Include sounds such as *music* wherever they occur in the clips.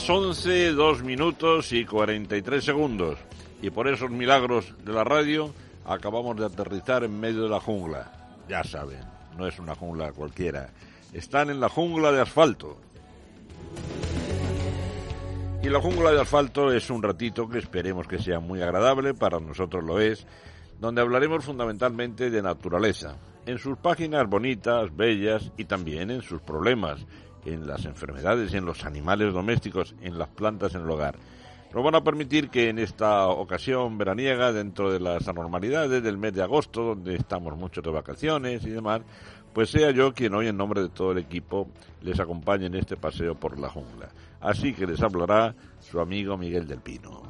Las 11, 2 minutos y 43 segundos. Y por esos milagros de la radio acabamos de aterrizar en medio de la jungla. Ya saben, no es una jungla cualquiera. Están en la jungla de asfalto. Y la jungla de asfalto es un ratito que esperemos que sea muy agradable, para nosotros lo es, donde hablaremos fundamentalmente de naturaleza, en sus páginas bonitas, bellas y también en sus problemas, en las enfermedades, en los animales domésticos, en las plantas en el hogar. Nos van a permitir que en esta ocasión veraniega, dentro de las anormalidades del mes de agosto, donde estamos muchos de vacaciones y demás, pues sea yo quien hoy en nombre de todo el equipo les acompañe en este paseo por la jungla. Así que les hablará su amigo Miguel del Pino.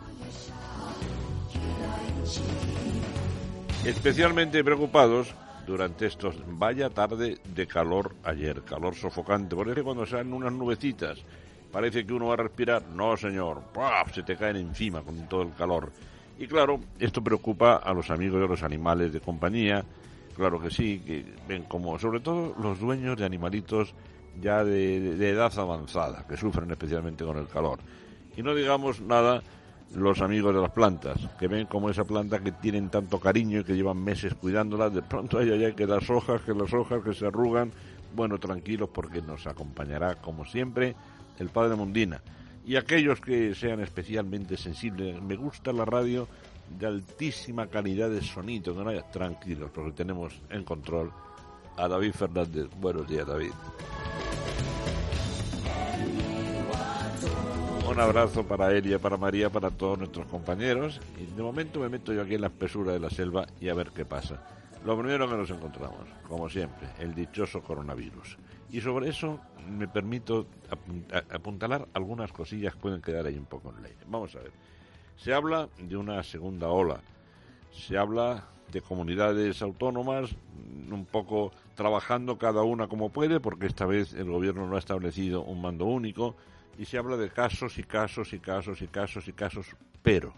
Especialmente preocupados durante estos vaya tarde de calor ayer, calor sofocante, porque cuando salen unas nubecitas parece que uno va a respirar, no señor, se te caen encima con todo el calor. Y claro, esto preocupa a los amigos de los animales de compañía, claro que sí, que ven como, sobre todo los dueños de animalitos ya de edad avanzada, que sufren especialmente con el calor. Y no digamos nada los amigos de las plantas, que ven como esa planta que tienen tanto cariño y que llevan meses cuidándola, de pronto hay allá que las hojas, que las hojas que se arrugan, bueno, tranquilos porque nos acompañará como siempre el Padre Mundina. Y aquellos que sean especialmente sensibles, me gusta la radio de altísima calidad de sonido, que no haya tranquilos, porque tenemos en control a David Fernández. Buenos días, David. Un abrazo para Elia, para María, para todos nuestros compañeros. Y de momento me meto yo aquí en la espesura de la selva y a ver qué pasa. Lo primero que nos encontramos, como siempre, el dichoso coronavirus. Y sobre eso me permito apuntalar algunas cosillas que pueden quedar ahí un poco en ley. Vamos a ver. Se habla de una segunda ola. Se habla de comunidades autónomas un poco trabajando cada una como puede, porque esta vez el gobierno no ha establecido un mando único y se habla de casos y casos y casos y casos y casos, pero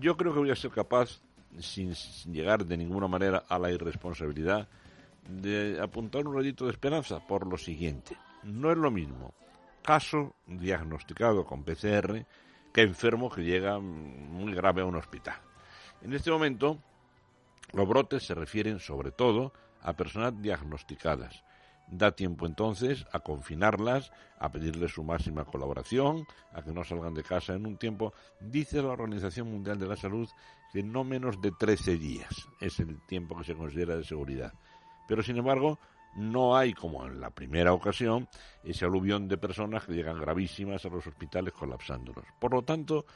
yo creo que voy a ser capaz, sin, llegar de ninguna manera a la irresponsabilidad, de apuntar un rayito de esperanza por lo siguiente. No es lo mismo caso diagnosticado con PCR que enfermo que llega muy grave a un hospital. En este momento, los brotes se refieren sobre todo a personas diagnosticadas, Da tiempo entonces a confinarlas, a pedirles su máxima colaboración, a que no salgan de casa en un tiempo. Dice la Organización Mundial de la Salud que no menos de 13 días es el tiempo que se considera de seguridad. Pero sin embargo, no hay, como en la primera ocasión, ese aluvión de personas que llegan gravísimas a los hospitales colapsándolos. Por lo tanto,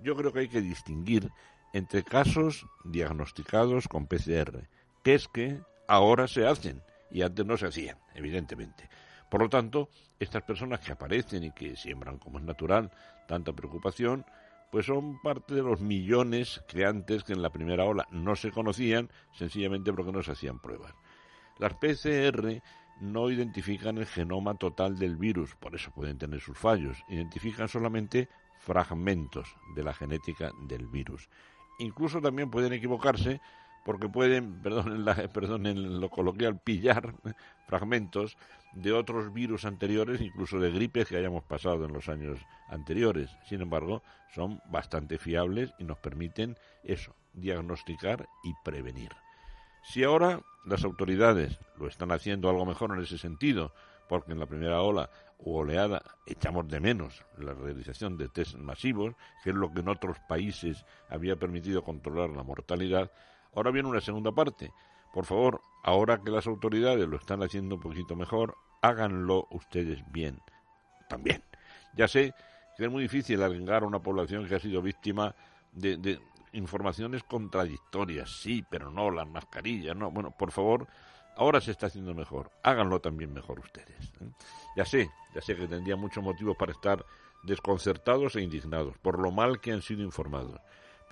yo creo que hay que distinguir entre casos diagnosticados con PCR, que es que ahora se hacen y antes no se hacían, evidentemente. Por lo tanto, estas personas que aparecen y que siembran, como es natural, tanta preocupación, pues son parte de los millones que antes, que en la primera ola no se conocían, sencillamente porque no se hacían pruebas. Las PCR no identifican el genoma total del virus, por eso pueden tener sus fallos, identifican solamente fragmentos de la genética del virus. Incluso también pueden equivocarse porque pueden, *laughs* perdón, la, perdón, en lo coloquial, pillar *laughs* fragmentos de otros virus anteriores, incluso de gripes que hayamos pasado en los años anteriores. Sin embargo, son bastante fiables y nos permiten eso, diagnosticar y prevenir. Si ahora las autoridades lo están haciendo algo mejor en ese sentido, porque en la primera ola o oleada echamos de menos la realización de test masivos, que es lo que en otros países había permitido controlar la mortalidad, Ahora viene una segunda parte. Por favor, ahora que las autoridades lo están haciendo un poquito mejor, háganlo ustedes bien. también. Ya sé que es muy difícil arengar a una población que ha sido víctima de, informaciones contradictorias, sí, pero no, las mascarillas, no. Bueno, por favor, ahora se está haciendo mejor, háganlo también mejor ustedes. ¿eh? Ya sé, ya sé que tendría muchos motivos para estar desconcertados e indignados por lo mal que han sido informados,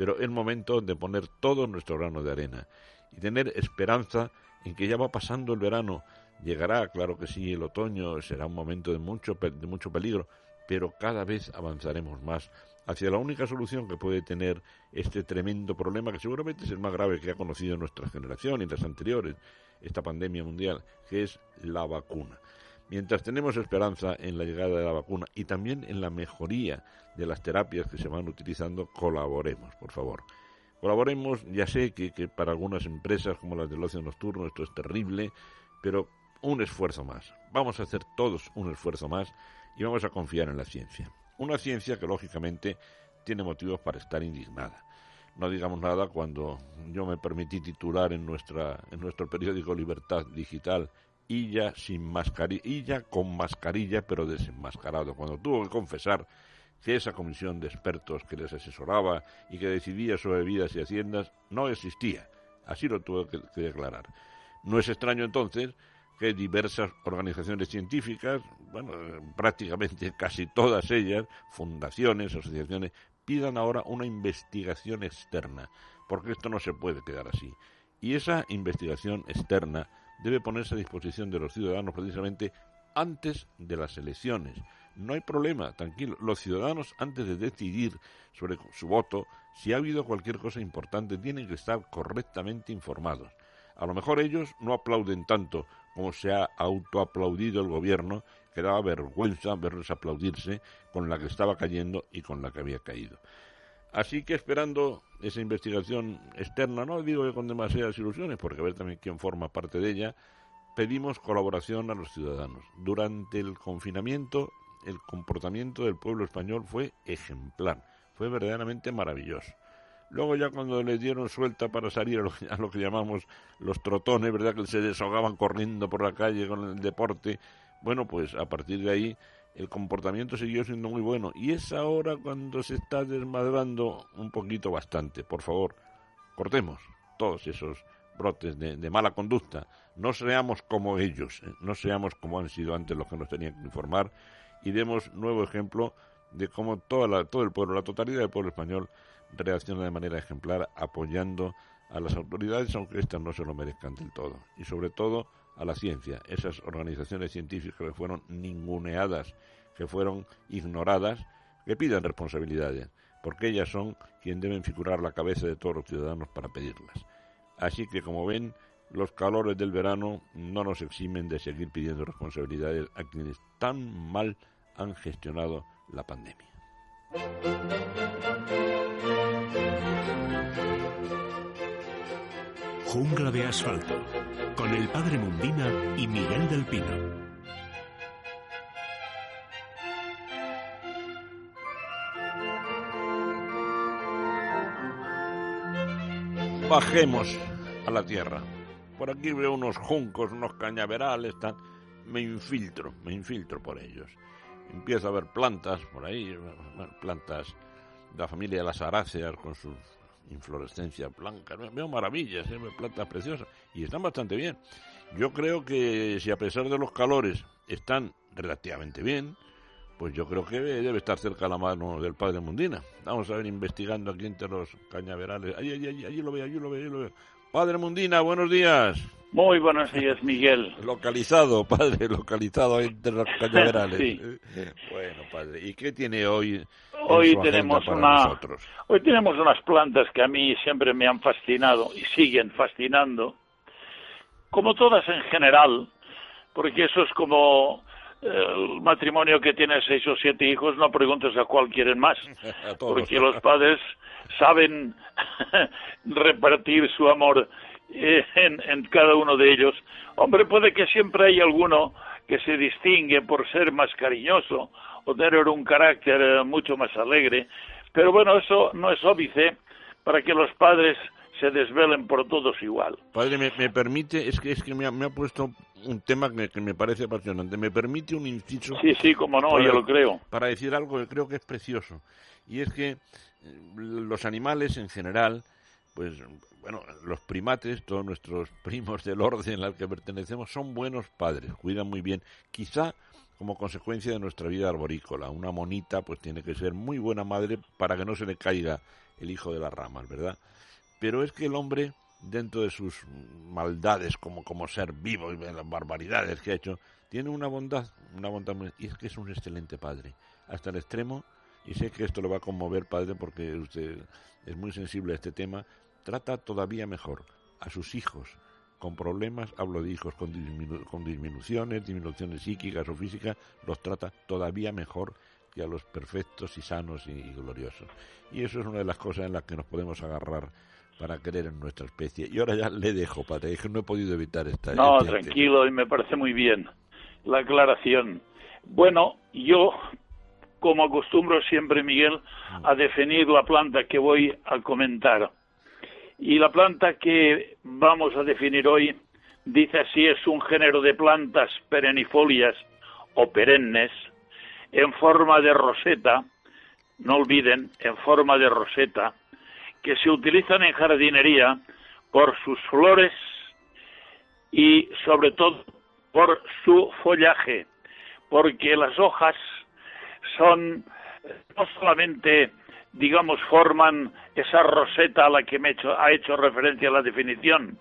pero es momento de poner todo nuestro grano de arena y tener esperanza en que ya va pasando el verano, llegará, claro que sí, el otoño será un momento de mucho, de mucho peligro, pero cada vez avanzaremos más hacia la única solución que puede tener este tremendo problema, que seguramente es el más grave que ha conocido nuestra generación y las anteriores, esta pandemia mundial, que es la vacuna. Mientras tenemos esperanza en la llegada de la vacuna y también en la mejoría de las terapias que se van utilizando, colaboremos, por favor. Colaboremos, ya sé que, para algunas empresas como las del ocio nocturno esto es terrible, pero un esfuerzo más. Vamos a hacer todos un esfuerzo más y vamos a confiar en la ciencia. Una ciencia que lógicamente tiene motivos para estar indignada. No digamos nada cuando yo me permití titular en, nuestra, en nuestro periódico Libertad Digital Illa sin mascarilla, Illa con mascarilla pero desenmascarado, cuando tuvo que confesar que esa comisión de expertos que les asesoraba y que decidía sobre vidas y haciendas no existía. Así lo tuvo que, que declarar. No es extraño entonces que diversas organizaciones científicas, bueno, prácticamente casi todas ellas, fundaciones, asociaciones, pidan ahora una investigación externa, porque esto no se puede quedar así. Y esa investigación externa debe ponerse a disposición de los ciudadanos precisamente antes de las elecciones. No hay problema, tranquilo. Los ciudadanos, antes de decidir sobre su voto, si ha habido cualquier cosa importante, tienen que estar correctamente informados. A lo mejor ellos no aplauden tanto como se ha autoaplaudido el gobierno, que daba vergüenza verlos aplaudirse con la que estaba cayendo y con la que había caído. Así que esperando esa investigación externa, no digo que con demasiadas ilusiones, porque a ver también quién forma parte de ella, pedimos colaboración a los ciudadanos. Durante el confinamiento, el comportamiento del pueblo español fue ejemplar, fue verdaderamente maravilloso. Luego ya cuando les dieron suelta para salir a lo, que llamamos los trotones, ¿verdad? Que se desahogaban corriendo por la calle con el deporte. Bueno, pues a partir de ahí el comportamiento siguió siendo muy bueno. Y es ahora cuando se está desmadrando un poquito bastante. Por favor, cortemos todos esos brotes de, mala conducta. No seamos como ellos, ¿eh? no seamos como han sido antes los que nos tenían que informar y demos nuevo ejemplo de cómo toda la, todo el pueblo, la totalidad del pueblo español reacciona de manera ejemplar apoyando a las autoridades, aunque éstas no se lo merezcan del todo. Y sobre todo a la ciencia, esas organizaciones científicas que fueron ninguneadas, que fueron ignoradas, que pidan responsabilidades, porque ellas son quienes deben figurar la cabeza de todos los ciudadanos para pedirlas. Así que, como ven, los calores del verano no nos eximen de seguir pidiendo responsabilidades a quienes tan mal han gestionado la pandemia. Jungla de asfalto, con el padre Mundina y Miguel del Pino. Bajemos a la tierra. Por aquí veo unos juncos, unos cañaverales, me infiltro, me infiltro por ellos. Empiezo a ver plantas por ahí, plantas de la familia de las aráceas con sus inflorescencia blanca. Veo maravillas, ¿eh? plantas preciosas y están bastante bien. Yo creo que si a pesar de los calores están relativamente bien, pues yo creo que debe estar cerca la mano del padre Mundina. Vamos a ver investigando aquí entre los cañaverales. Allí, allí, allí, lo veo, allí lo veo, allí lo veo. Padre Mundina, buenos días. Muy buenos días, Miguel. Localizado, *laughs* padre, localizado entre los cañaverales. sí. Bueno, padre, ¿y qué tiene hoy hoy tenemos una hoy tenemos unas plantas que a mí siempre me han fascinado y siguen fascinando como todas en general porque eso es como eh, el matrimonio que tiene seis o siete hijos no preguntes a cuál quieren más *laughs* porque los padres saben *laughs* repartir su amor eh, en, en cada uno de ellos hombre puede que siempre hay alguno que se distingue por ser más cariñoso o tener un carácter eh, mucho más alegre. Pero bueno, eso no es óbice para que los padres se desvelen por todos igual. Padre, me, permite, es que es que me ha, puesto un tema que, me parece apasionante. Me permite un inciso. Sí, sí, como no, yo lo creo. Para decir algo que creo que es precioso. Y es que los animales en general, pues, bueno, los primates, todos nuestros *laughs* primos del orden al que pertenecemos, son buenos padres, cuidan muy bien. Quizá como consecuencia de nuestra vida arborícola. Una monita, pues tiene que ser muy buena madre para que no se le caiga el hijo de las ramas, ¿verdad? Pero es que el hombre dentro de sus maldades como, como ser vivo y las barbaridades que ha hecho, tiene una bondad, una bondad y es que es un excelente padre, hasta el extremo, y sé que esto lo va a conmover, padre, porque usted es muy sensible a este tema, trata todavía mejor a sus hijos con problemas, hablo de hijos con, con disminuciones, disminuciones psíquicas o físicas, los trata todavía mejor que a los perfectos y sanos y gloriosos. Y eso es una de las cosas en las que nos podemos agarrar para creer en nuestra especie. Y ahora ya le dejo, padre, que no he podido evitar esta. No, tranquilo, y me parece muy bien la aclaración. Bueno, yo, como acostumbro siempre, Miguel, a definir la planta que voy a comentar. Y la planta que vamos a definir hoy dice así, es un género de plantas perennifolias o perennes en forma de roseta, no olviden, en forma de roseta, que se utilizan en jardinería por sus flores y sobre todo por su follaje, porque las hojas son no solamente digamos forman esa roseta a la que me ha hecho referencia la definición,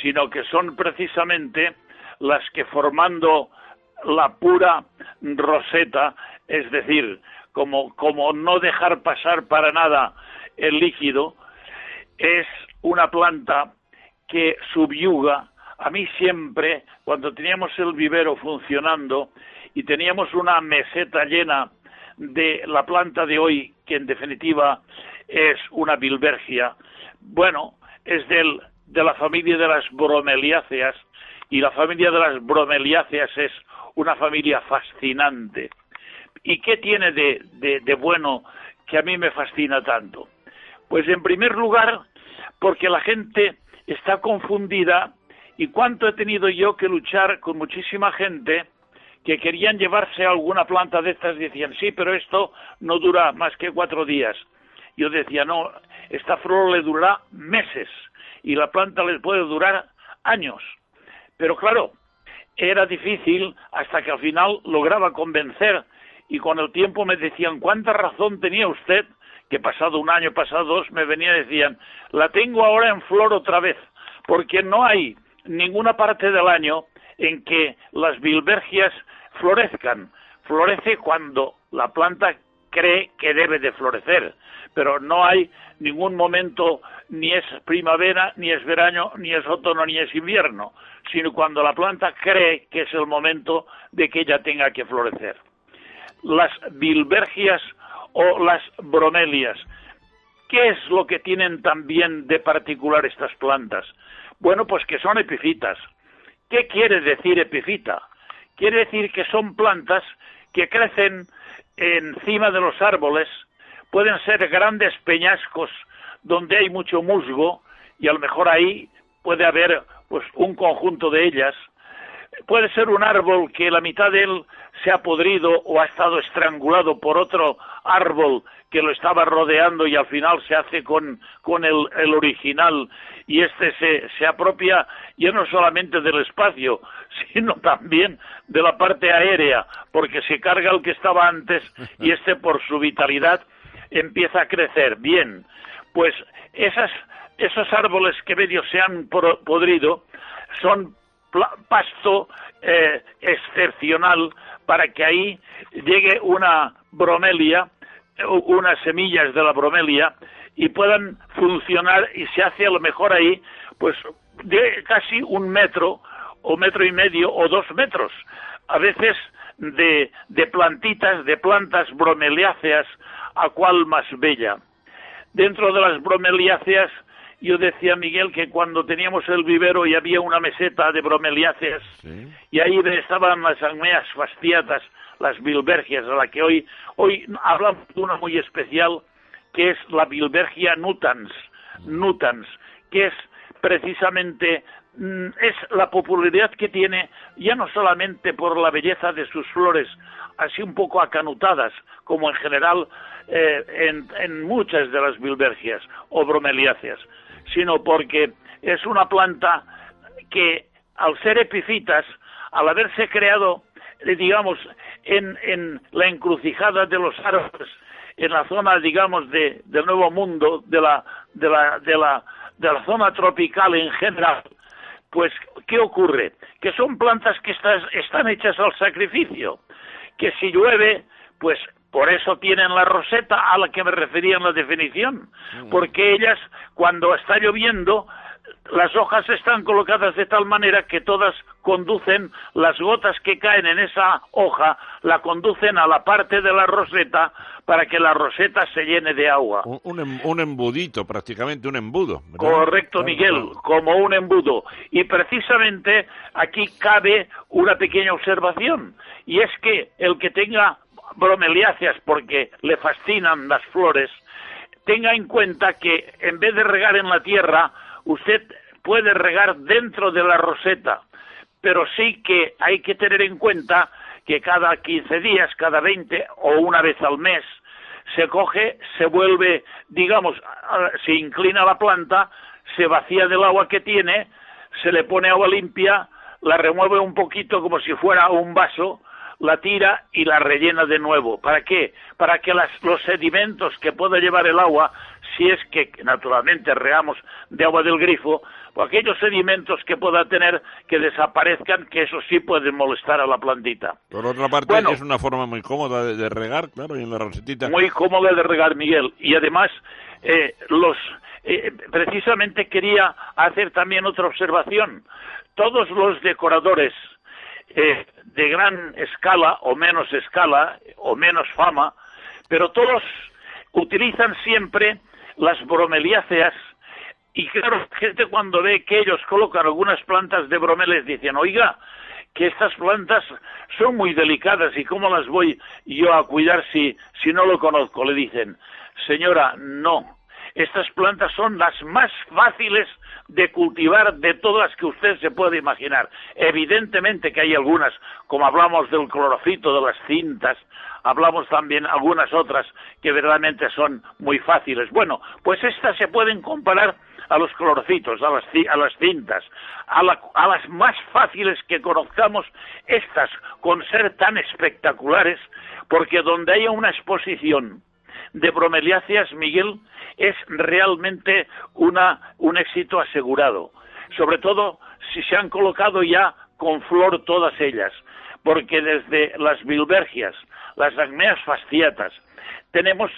sino que son precisamente las que formando la pura roseta, es decir, como, como no dejar pasar para nada el líquido, es una planta que subyuga. A mí siempre, cuando teníamos el vivero funcionando y teníamos una meseta llena de la planta de hoy, que en definitiva es una bilbergia, bueno, es de la familia de las bromeliáceas, y la familia de las bromeliáceas es una familia fascinante. ¿Y qué tiene de, de bueno que a mí me fascina tanto? Pues en primer lugar, porque la gente está confundida y cuánto he tenido yo que luchar con muchísima gente que querían llevarse alguna planta de estas decían, sí, pero esto no dura más que cuatro días. Yo decía, no, esta flor le durará meses y la planta le puede durar años. Pero claro, era difícil hasta que al final lograba convencer y con el tiempo me decían, ¿cuánta razón tenía usted que pasado un año, pasado dos, me venía y decían, la tengo ahora en flor otra vez, porque no hay ninguna parte del año en que las bilbergias florezcan. Florece cuando la planta cree que debe de florecer, pero no hay ningún momento, ni es primavera, ni es verano, ni es otoño, ni es invierno, sino cuando la planta cree que es el momento de que ella tenga que florecer. Las bilbergias o las bromelias. ¿Qué es lo que tienen también de particular estas plantas? Bueno, pues que son epifitas. ¿Qué quiere decir epifita? Quiere decir que son plantas que crecen encima de los árboles, pueden ser grandes peñascos donde hay mucho musgo y a lo mejor ahí puede haber pues un conjunto de ellas. Puede ser un árbol que la mitad de él se ha podrido o ha estado estrangulado por otro árbol que lo estaba rodeando y al final se hace con, con el, el, original y este se, se apropia ya no solamente del espacio, *laughs* sino también de la parte aérea, porque se carga el que estaba antes y este por su vitalidad empieza a crecer. Bien, pues esas, esos árboles que medio se han podrido son pasto eh, excepcional para que ahí llegue una bromelia, unas semillas de la bromelia y puedan funcionar y se hace a lo mejor ahí pues de casi un metro o metro y medio o dos metros, a veces de, de plantitas, de plantas bromeliáceas, a cual más bella. Dentro de las bromeliáceas yo decía Miguel que cuando teníamos el vivero y había una meseta de bromeliáceas y ahí estaban las almeas fastiatas, las bilbergias, a la que hoy, hoy hablamos de una muy especial que es la bilbergia nutans, nutans, que es precisamente mm, es la popularidad que tiene ya no solamente por la belleza de sus flores, así un poco acanutadas, como en general eh, en, muchas de las bilbergias o bromeliáceas, sino porque es una planta que al ser epifitas, al haberse creado, eh, digamos, en, en la encrucijada de los árboles, en la zona, digamos, de, del Nuevo Mundo, de la, de la, de la, de la zona tropical en general, pues, ¿qué ocurre? Que son plantas que están hechas al sacrificio, que si llueve, pues por eso tienen la roseta a la que me refería en la definición, porque ellas, cuando está lloviendo, las hojas están colocadas de tal manera que todas conducen, las gotas que caen en esa hoja, la conducen a la parte de la roseta para que la roseta se llene de agua. Un, em, embudito, prácticamente un embudo. Correcto, Miguel, como un embudo. Y precisamente aquí cabe una pequeña observación, y es que el que tenga bromeliáceas porque le fascinan las flores, tenga en cuenta que en vez de regar en la tierra, usted puede regar dentro de la roseta, pero sí que hay que tener en cuenta que cada 15 días, cada 20 o una vez al mes se coge, se vuelve, digamos, se inclina la planta, se vacía del agua que tiene, se le pone agua limpia, la remueve un poquito como si fuera un vaso, la tira y la rellena de nuevo. ¿Para qué? Para que los sedimentos que pueda llevar el agua, si es que naturalmente regamos de agua del grifo, o aquellos sedimentos que pueda tener que desaparezcan, que eso sí puede molestar a la plantita. Por otra parte, es una forma muy cómoda de, regar, claro, y en la rosetita. Muy cómoda de regar, Miguel. Y además, eh, los, eh, precisamente quería hacer también otra observación. Todos los decoradores eh, de gran escala o menos escala o menos fama, pero todos utilizan siempre las bromeliáceas y claro, la gente cuando ve que ellos colocan algunas plantas de bromeles dicen, oiga, que estas plantas son muy delicadas y cómo las voy yo a cuidar si, si no lo conozco. Le dicen, señora, no, estas plantas son las más fáciles de cultivar de todas que usted se puede imaginar. Evidentemente que hay algunas, como hablamos del clorofito, de las cintas, hablamos también algunas otras que verdaderamente son muy fáciles. Bueno, pues estas se pueden comparar a los clorocitos, a las, a las cintas, a, a las más fáciles que conozcamos, estas con ser tan espectaculares, porque donde haya una exposición de bromeliáceas, Miguel, es realmente una, un éxito asegurado. Sobre todo si se han colocado ya con flor todas ellas, porque desde las bilbergias, las agmeas fasciatas, tenemos,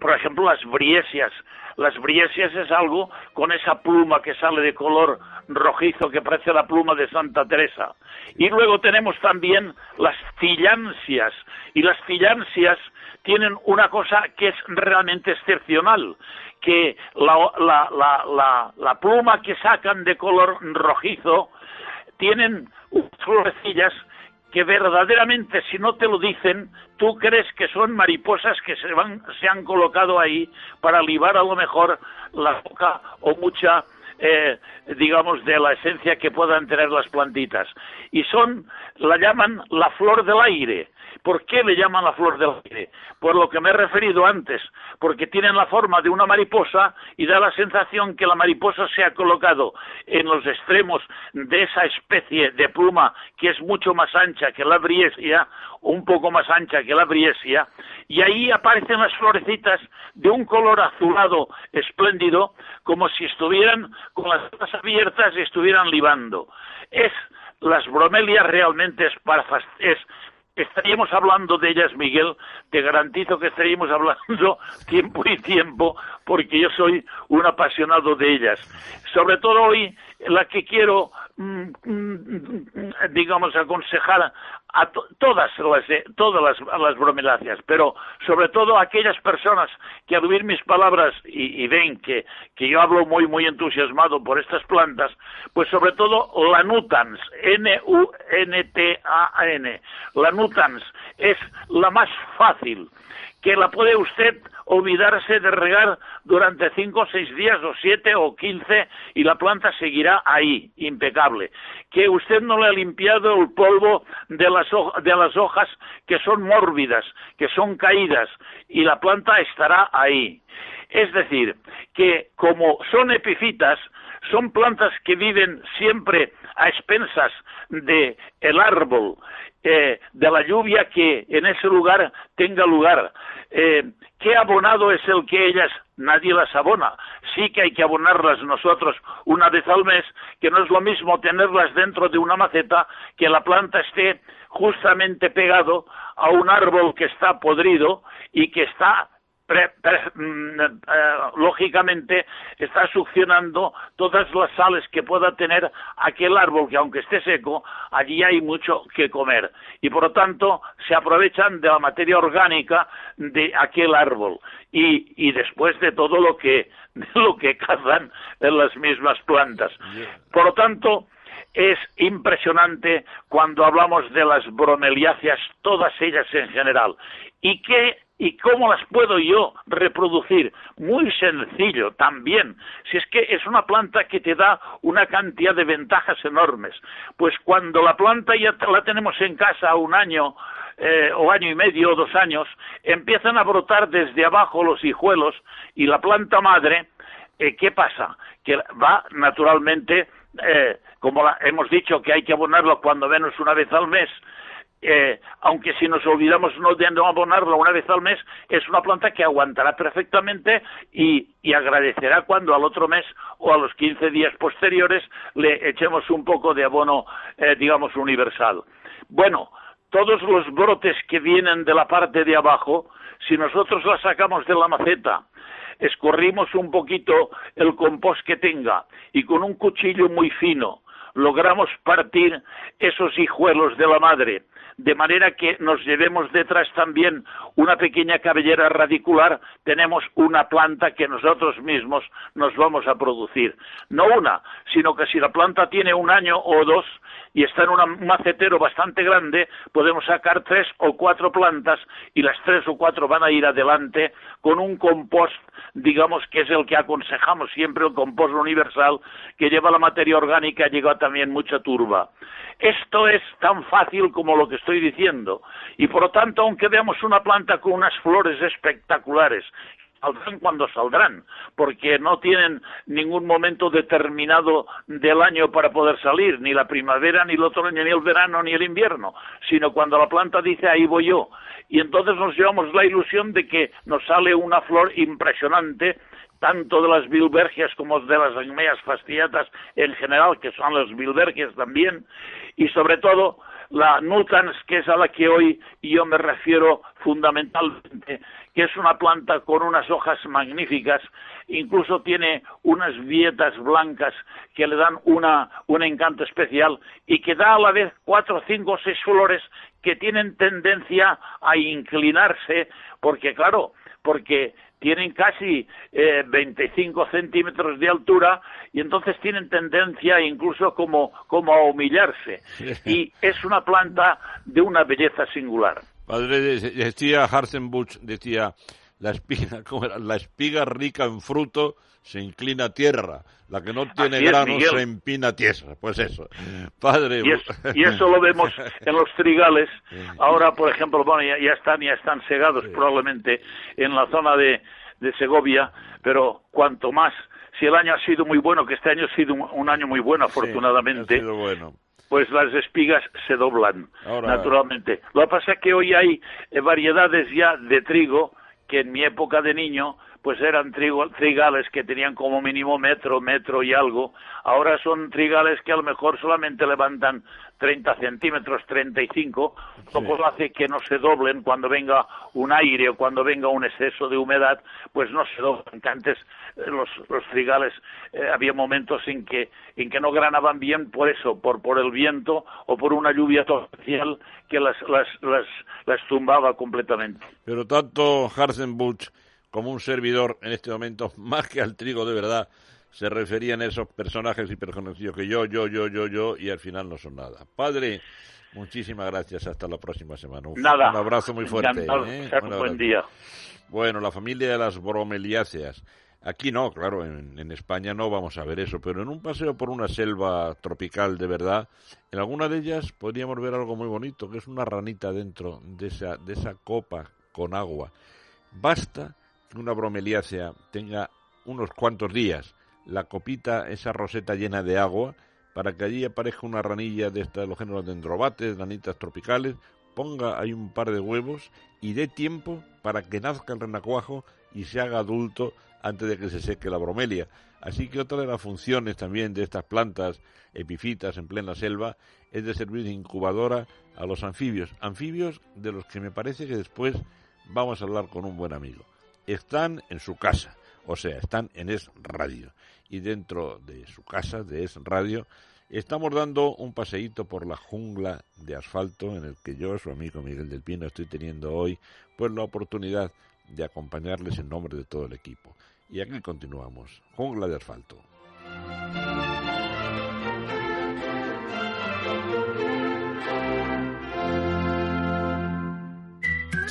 por ejemplo, las briesias. Las briesias es algo con esa pluma que sale de color rojizo que parece la pluma de Santa Teresa. Y luego tenemos también las tillansias. Y las tillansias tienen una cosa que es realmente excepcional, que la, la, la, la, pluma que sacan de color rojizo tienen florecillas que verdaderamente si no te lo dicen, tú crees que son mariposas que se, van, se han colocado ahí para libar a lo mejor la boca o mucha eh, digamos, de la esencia que puedan tener las plantitas. Y son, la llaman la flor del aire. ¿Por qué le llaman la flor del aire? Por lo que me he referido antes, porque tienen la forma de una mariposa y da la sensación que la mariposa se ha colocado en los extremos de esa especie de pluma que es mucho más ancha que la briesia, un poco más ancha que la briesia, y ahí aparecen las florecitas de un color azulado espléndido, como si estuvieran con las hojas abiertas y estuvieran libando. Es las bromelias realmente es, para, es estaríamos hablando de ellas, Miguel, te garantizo que estaríamos hablando *laughs* tiempo y tiempo, porque yo soy un apasionado de ellas. Sobre todo hoy, la que quiero, mm, mm, digamos, aconsejar a todas las todas las, las, pero sobre todo a aquellas personas que al oír mis palabras y, ven que, que, yo hablo muy muy entusiasmado por estas plantas, pues sobre todo la nutans, N U N T A N, la nutans es la más fácil que la puede usted olvidarse de regar durante cinco seis días o siete o quince y la planta seguirá ahí, impecable. Que usted no le ha limpiado el polvo de las, de las hojas que son mórbidas, que son caídas y la planta estará ahí. Es decir, que como son epifitas, son plantas que viven siempre a expensas de el árbol, eh, de la lluvia que en ese lugar tenga lugar. Eh, ¿Qué abonado es el que ellas? Nadie las abona. Sí que hay que abonarlas nosotros una vez al mes, que no es lo mismo tenerlas dentro de una maceta que la planta esté justamente pegado a un árbol que está podrido y que está Mm, eh, lógicamente está succionando todas las sales que pueda tener aquel árbol que aunque esté seco allí hay mucho que comer. Y por lo tanto se aprovechan de la materia orgánica de aquel árbol. Y, y después de todo lo que de *laughs* lo que cazan en las mismas plantas. Por lo tanto es impresionante cuando hablamos de las bromeliáceas, todas ellas en general. ¿Y qué ¿Y cómo las puedo yo reproducir? Muy sencillo también. Si es que es una planta que te da una cantidad de ventajas enormes. Pues cuando la planta ya la tenemos en casa un año eh, o año y medio o dos años, empiezan a brotar desde abajo los hijuelos y la planta madre, eh, ¿qué pasa? Que va naturalmente, eh, como hemos dicho que hay que abonarlo cuando menos una vez al mes, eh, aunque si nos olvidamos no de abonarla una vez al mes, es una planta que aguantará perfectamente y, agradecerá cuando al otro mes o a los 15 días posteriores le echemos un poco de abono, eh, digamos, universal. Bueno, todos los brotes que vienen de la parte de abajo, si nosotros la sacamos de la maceta, escorrimos un poquito el compost que tenga y con un cuchillo muy fino logramos partir esos hijuelos de la madre de manera que nos llevemos detrás también una pequeña cabellera radicular, tenemos una planta que nosotros mismos nos vamos a producir. No una, sino que si la planta tiene un año o dos y está en un macetero bastante grande, podemos sacar tres o cuatro plantas y las tres o cuatro van a ir adelante con un compost, digamos que es el que aconsejamos siempre, el compost universal, que lleva la materia orgánica, lleva también mucha turba. Esto es tan fácil como lo que estoy diciendo. Y por lo tanto, aunque veamos una planta con unas flores espectaculares, saldrán cuando saldrán, porque no tienen ningún momento determinado del año para poder salir, ni la primavera, ni el otoño, ni el verano, ni el invierno, sino cuando la planta dice ahí voy yo. Y entonces nos llevamos la ilusión de que nos sale una flor impresionante tanto de las bilbergias como de las agmeas fastiatas en general, que son las bilbergias también, y sobre todo la nutans, que es a la que hoy yo me refiero fundamentalmente, que es una planta con unas hojas magníficas, incluso tiene unas vietas blancas que le dan una, un encanto especial y que da a la vez cuatro, cinco, seis flores que tienen tendencia a inclinarse, porque claro, porque tienen casi eh, 25 centímetros de altura y entonces tienen tendencia incluso como, como a humillarse. Y es una planta de una belleza singular. Padre, decía Harsenbusch, decía, la espiga, *laughs* la espiga rica en fruto se inclina a tierra, la que no tiene grano se empina a tierra. Pues eso, padre. Y, eso lo vemos *laughs* en los trigales. Ahora, por ejemplo, bueno, ya, están, ya están segados probablemente en la zona de, de Segovia, pero cuanto más, si el año ha sido muy bueno, que este año ha sido un, año muy bueno, afortunadamente. pues las espigas se doblan naturalmente. Lo que pasa es que hoy hay eh, variedades ya de trigo que en mi época de niño pues eran trigales que tenían como mínimo metro, metro y algo. Ahora son trigales que a lo mejor solamente levantan 30 centímetros, 35, lo cual hace que no se doblen cuando venga un aire o cuando venga un exceso de humedad, pues no se doblan. Que antes eh, los, los trigales eh, había momentos en que, en que no granaban bien por eso, por, por el viento o por una lluvia torrencial que las, las, las, las tumbaba completamente. Pero tanto como un servidor en este momento, *laughs* más que al trigo de verdad, se referían a esos personajes hiperconocidos que yo, yo, yo, yo, yo, y al final no son nada. Padre, muchísimas gracias. Hasta la próxima semana. Un, nada. Un abrazo muy fuerte. ¿eh? Un buen día. Bueno, la familia de las bromeliáceas. Aquí no, claro, en, España no vamos a ver eso, pero en un paseo por una selva tropical de verdad, en alguna de ellas podríamos ver algo muy bonito, que es una ranita dentro de esa, de esa copa con agua. Basta una bromeliácea tenga unos cuantos días la copita, esa roseta llena de agua, para que allí aparezca una ranilla de, esta, de los géneros dendrobates, ranitas tropicales, ponga ahí un par de huevos y dé tiempo para que nazca el renacuajo y se haga adulto antes de que se seque la bromelia. Así que otra de las funciones también de estas plantas epifitas en plena selva es de servir de incubadora a los anfibios. Anfibios de los que me parece que después vamos a hablar con un buen amigo. Están en su casa, o sea, están en Es Radio. Y dentro de su casa, de Es Radio, estamos dando un paseíto por la jungla de asfalto en el que yo, su amigo Miguel del Pino, estoy teniendo hoy pues la oportunidad de acompañarles en nombre de todo el equipo. Y aquí continuamos. Jungla de asfalto.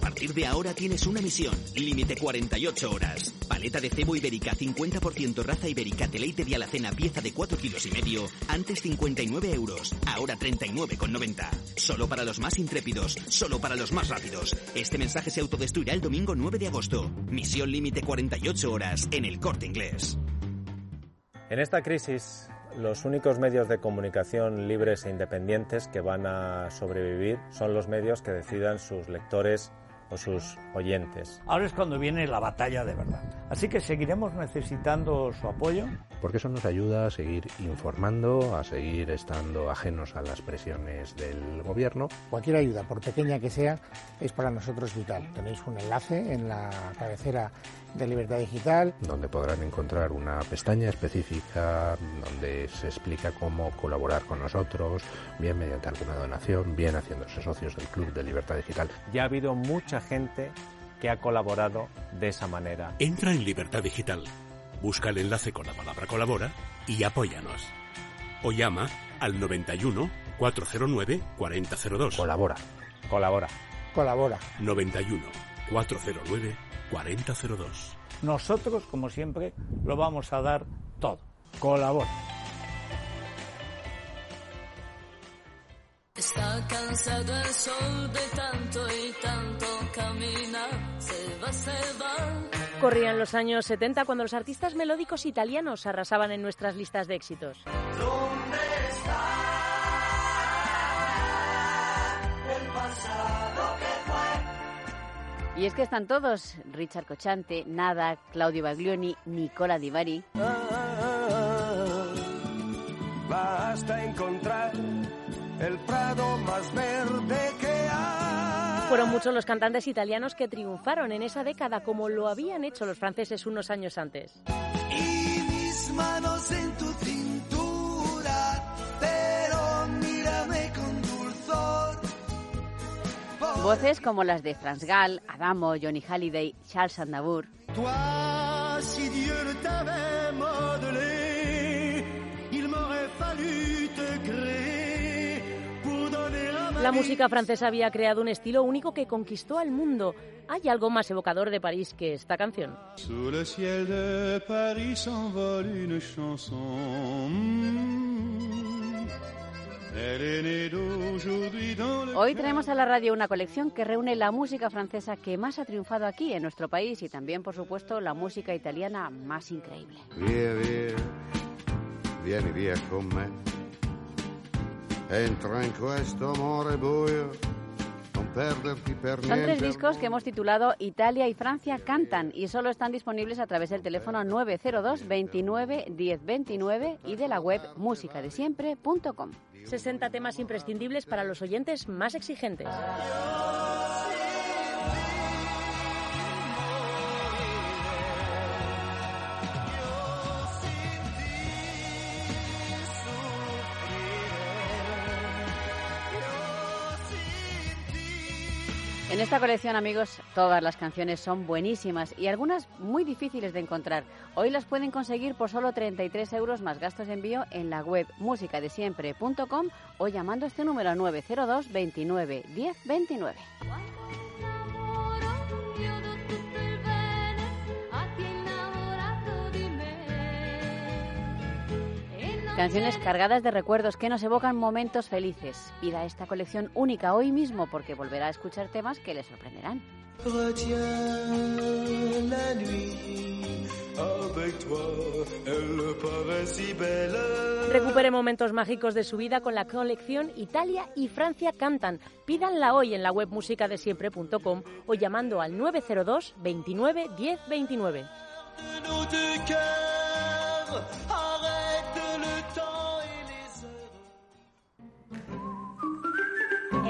partir de ahora tienes una misión. Límite 48 horas. Paleta de cebo ibérica 50% raza ibérica de leite de alacena pieza de 4 kilos y medio. Antes 59 euros. Ahora 39,90. Solo para los más intrépidos. Solo para los más rápidos. Este mensaje se autodestruirá el domingo 9 de agosto. Misión límite 48 horas en el corte inglés. En esta crisis los únicos medios de comunicación libres e independientes que van a sobrevivir son los medios que decidan sus lectores o sus oyentes. Ahora es cuando viene la batalla de verdad. Así que seguiremos necesitando su apoyo. Porque eso nos ayuda a seguir informando, a seguir estando ajenos a las presiones del gobierno. Cualquier ayuda, por pequeña que sea, es para nosotros vital. Tenéis un enlace en la cabecera de Libertad Digital. Donde podrán encontrar una pestaña específica donde se explica cómo colaborar con nosotros, bien mediante alguna donación, bien haciéndose socios del Club de Libertad Digital. Ya ha habido mucha gente que ha colaborado de esa manera. Entra en Libertad Digital, busca el enlace con la palabra colabora y apóyanos. O llama al 91 409 4002. Colabora. Colabora. Colabora. 91 409 4002. Nosotros, como siempre, lo vamos a dar todo. Colabora. Está cansado el sol de tanto y tanto caminar, se va, se va. Corrían los años 70 cuando los artistas melódicos italianos arrasaban en nuestras listas de éxitos. ¿Dónde está el pasado que y es que están todos, Richard Cochante, Nada, Claudio Baglioni, Nicola Di Bari. basta muchos los cantantes italianos que triunfaron en esa década como lo habían hecho los franceses unos años antes. Y mis manos en tu cintura, pero mírame con dulzor. Voces como las de Franz Gall, Adamo, Johnny Halliday, Charles Aznavour. La música francesa había creado un estilo único que conquistó al mundo. Hay algo más evocador de París que esta canción. Hoy traemos a la radio una colección que reúne la música francesa que más ha triunfado aquí en nuestro país y también, por supuesto, la música italiana más increíble. Vieni via con me. Entra in questo amore buio, Son tres discos que hemos titulado Italia y Francia cantan y solo están disponibles a través del teléfono 902 29 10 29 y de la web musicadesiempre.com. 60 temas imprescindibles para los oyentes más exigentes. En esta colección, amigos, todas las canciones son buenísimas y algunas muy difíciles de encontrar. Hoy las pueden conseguir por solo 33 euros más gastos de envío en la web musicadesiempre.com o llamando este número 902 29 10 29. Canciones cargadas de recuerdos que nos evocan momentos felices. Pida esta colección única hoy mismo porque volverá a escuchar temas que le sorprenderán. Recupere momentos mágicos de su vida con la colección Italia y Francia cantan. Pídanla hoy en la web musicadesiempre.com o llamando al 902 29 10 29.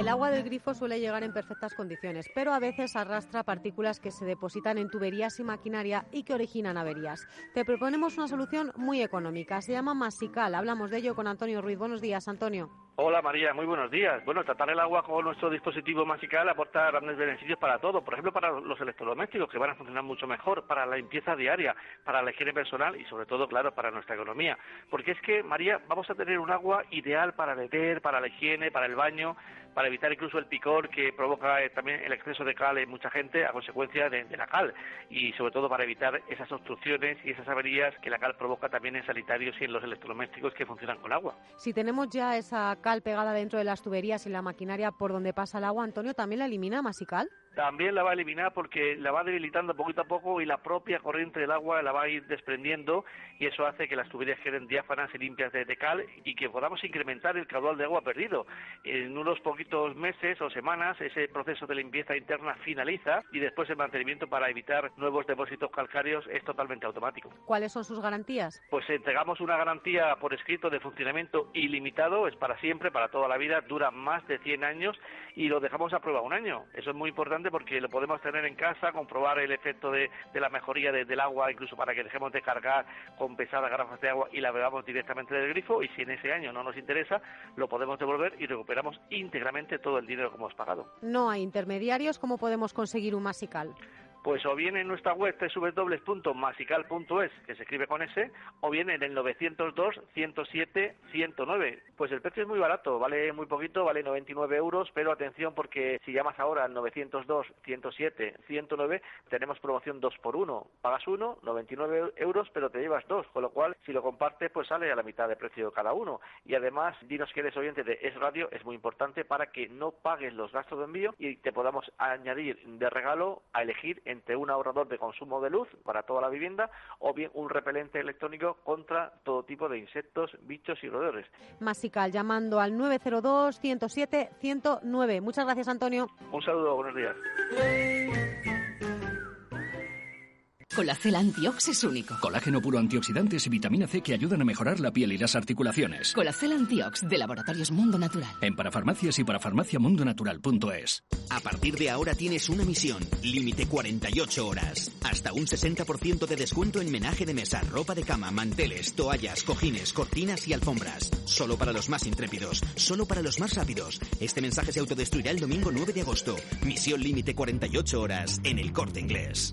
El agua del grifo suele llegar en perfectas condiciones, pero a veces arrastra partículas que se depositan en tuberías y maquinaria y que originan averías. Te proponemos una solución muy económica. Se llama Masical. Hablamos de ello con Antonio Ruiz. Buenos días, Antonio. Hola María, muy buenos días. Bueno, tratar el agua con nuestro dispositivo Masical aporta grandes beneficios para todo. Por ejemplo, para los electrodomésticos, que van a funcionar mucho mejor, para la limpieza diaria, para la higiene personal y sobre todo, claro, para nuestra economía. Porque es que, María, vamos a tener un agua ideal para beber, para la higiene, para el baño, para evitar incluso el picor que provoca eh, también el exceso de cal en mucha gente a consecuencia de, la cal y sobre todo para evitar esas obstrucciones y esas averías que la cal provoca también en sanitarios y en los electrodomésticos que funcionan con agua. Si tenemos ya esa cal pegada dentro de las tuberías y la maquinaria por donde pasa el agua, Antonio, ¿también la elimina Masical? También la va a eliminar porque la va debilitando poquito a poco y la propia corriente del agua la va a ir desprendiendo y eso hace que las tuberías queden diáfanas y limpias de, cal y que podamos incrementar el caudal de agua perdido. En unos poquitos meses o semanas ese proceso de limpieza interna finaliza y después el mantenimiento para evitar nuevos depósitos calcáreos es totalmente automático. ¿Cuáles son sus garantías? Pues entregamos una garantía por escrito de funcionamiento ilimitado, es para siempre, para toda la vida, dura más de 100 años y lo dejamos a prueba un año. Eso es muy importante porque lo podemos tener en casa, comprobar el efecto de, la mejoría del agua, incluso para que dejemos de cargar con pesadas garrafas de agua y la bebamos directamente del grifo. Y si en ese año no nos interesa, lo podemos devolver y recuperamos íntegramente todo el dinero que hemos pagado. No hay intermediarios. ¿Cómo podemos conseguir un masical? Pues o bien en nuestra web www.masical.es, que se escribe con S, o bien en el 902 107 109. Pues el precio es muy barato, vale muy poquito, vale 99 euros, pero atención porque si llamas ahora al 902 107 109 tenemos promoción 2 por 1. Pagas uno, 99 euros, pero te llevas dos, con lo cual si lo compartes pues sale a la mitad de precio cada uno. Y además, dinos que eres oyente de Es Radio, es muy importante para que no pagues los gastos de envío y te podamos añadir de regalo a elegir entre un ahorrador de consumo de luz para toda la vivienda o bien un repelente electrónico contra todo tipo de insectos, bichos y roedores. Masical, llamando al 902 107 109. Muchas gracias, Antonio. Un saludo, buenos días. Colacel Antiox es único. Colágeno puro antioxidantes y vitamina C que ayudan a mejorar la piel y las articulaciones. Colacel Antiox de Laboratorios Mundo Natural. En parafarmacias y parafarmaciamundonatural.es. A partir de ahora tienes una misión. Límite 48 horas. Hasta un 60% de descuento en menaje de mesa, ropa de cama, manteles, toallas, cojines, cortinas y alfombras. Solo para los más intrépidos. Solo para los más rápidos. Este mensaje se autodestruirá el domingo 9 de agosto. Misión límite 48 horas en el corte inglés.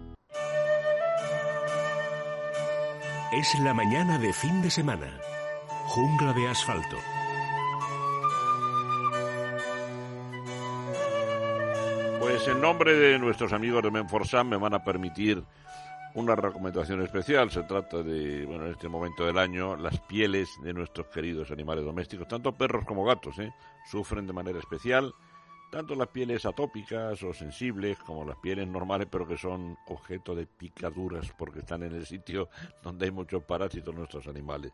Es la mañana de fin de semana. Jungla de asfalto. Pues en nombre de nuestros amigos de Menforsan me van a permitir una recomendación especial. Se trata de, bueno, en este momento del año, las pieles de nuestros queridos animales domésticos, tanto perros como gatos, ¿eh? sufren de manera especial tanto las pieles atópicas o sensibles como las pieles normales, pero que son objeto de picaduras porque están en el sitio *laughs* donde hay muchos parásitos nuestros animales.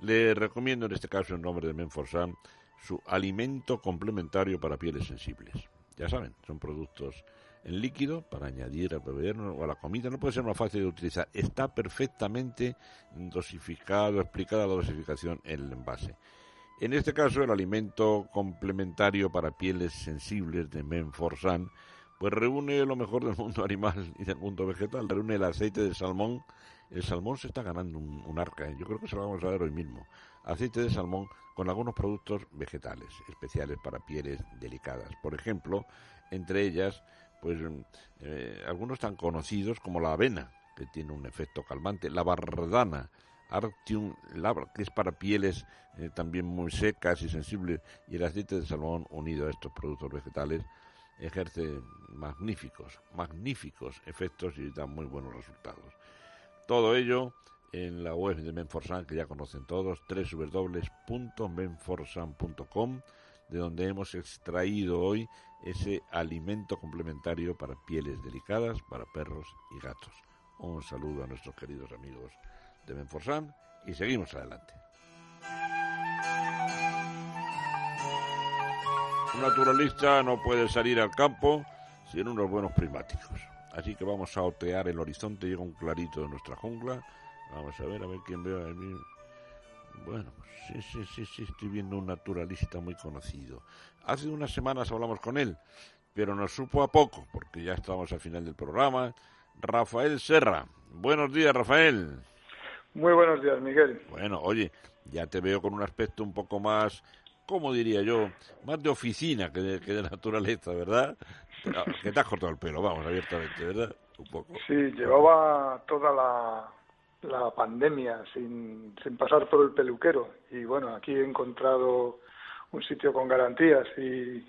Le recomiendo en este caso en nombre de Menforsan su alimento complementario para pieles sensibles. Ya saben, son productos en líquido para añadir al beber o a la comida. No puede ser más fácil de utilizar. Está perfectamente dosificado, explicada la dosificación en el envase. En este caso, el alimento complementario para pieles sensibles de Menforsan, pues reúne lo mejor del mundo animal y del mundo vegetal. Reúne el aceite de salmón. El salmón se está ganando un, arca, ¿eh? yo creo que se lo vamos a ver hoy mismo. Aceite de salmón con algunos productos vegetales especiales para pieles delicadas. Por ejemplo, entre ellas, pues eh, algunos tan conocidos como la avena, que tiene un efecto calmante, la bardana, Artium Labra, que es para pieles eh, también muy secas y sensibles, y el aceite de salmón unido a estos productos vegetales ejerce magníficos, magníficos efectos y da muy buenos resultados. Todo ello en la web de Menforsan, que ya conocen todos, www.menforsan.com, de donde hemos extraído hoy ese alimento complementario para pieles delicadas, para perros y gatos. Un saludo a nuestros queridos amigos de Menforsan y seguimos adelante. Un naturalista no puede salir al campo sin unos buenos primáticos. Así que vamos a otear el horizonte, llega un clarito de nuestra jungla. Vamos a ver, a ver quién veo ahí. Bueno, sí, sí, sí, sí, estoy viendo un naturalista muy conocido. Hace unas semanas hablamos con él, pero nos supo a poco, porque ya estamos al final del programa. Rafael Serra. Buenos días, Rafael. Muy buenos días, Miguel. Bueno, oye, ya te veo con un aspecto un poco más, ¿cómo diría yo? Más de oficina que de, que de naturaleza, ¿verdad? Que te has cortado el pelo, vamos, abiertamente, ¿verdad? Un poco. Sí, llevaba toda la, la pandemia sin, sin pasar por el peluquero. Y bueno, aquí he encontrado un sitio con garantías y,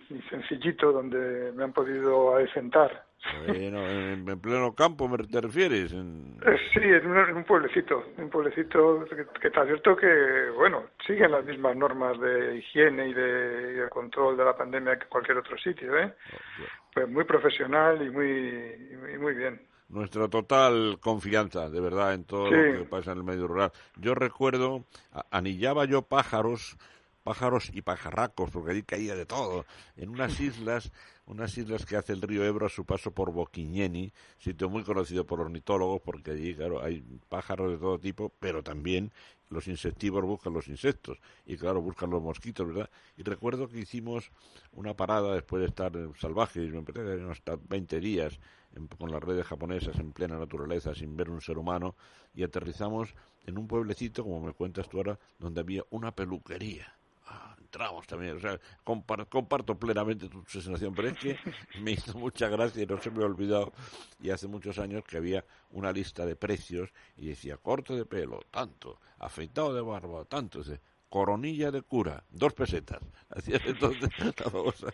y sencillito donde me han podido adecentar bueno, en, pleno campo, ¿me te refieres? En... Eh, sí, en un, pueblecito, un pueblecito que, está cierto que, bueno, siguen las mismas normas de higiene y de, control de la pandemia que cualquier otro sitio, ¿eh? Pues muy profesional y muy, muy bien. Nuestra total confianza, de verdad, en todo lo que pasa en el medio rural. Yo recuerdo, anillaba yo pájaros pájaros y pajarracos, porque allí caía de todo, en unas *laughs* islas unas islas que hace el río Ebro a su paso por Boquiñeni, sitio muy conocido por ornitólogos, porque allí, claro, hay pájaros de todo tipo, pero también los insectívoros buscan los insectos, y claro, buscan los mosquitos, ¿verdad? Y recuerdo que hicimos una parada después de estar salvajes, me parece hasta 20 días con las redes japonesas en plena naturaleza, sin ver un ser humano, y aterrizamos en un pueblecito, como me cuentas tú ahora, donde había una peluquería entramos también. O sea, comparto, plenamente tu sensación, pero es que *laughs* me hizo mucha gracia y no se me ha olvidado. Y hace muchos años que había una lista de precios y decía corte de pelo, tanto, afeitado de barba, tanto, coronilla de cura, dos pesetas. *laughs* Hacía entonces la famosa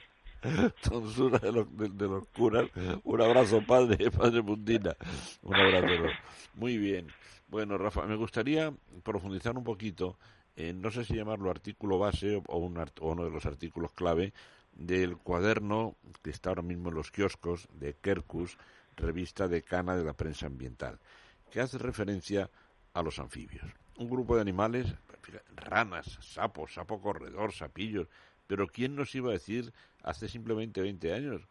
tonsura de los, de, los curas. Un abrazo, padre, *laughs* padre Mundina. Un abrazo. Muy bien. Bueno, Rafa, me gustaría profundizar un poquito eh, no sé si llamarlo artículo base o, uno de los artículos clave del cuaderno que está ahora mismo en los kioscos de Kerkus, revista decana de la prensa ambiental, que hace referencia a los anfibios. Un grupo de animales, ranas, sapos, sapo corredor, sapillos, Pero ¿quién nos iba a decir hace simplemente 20 años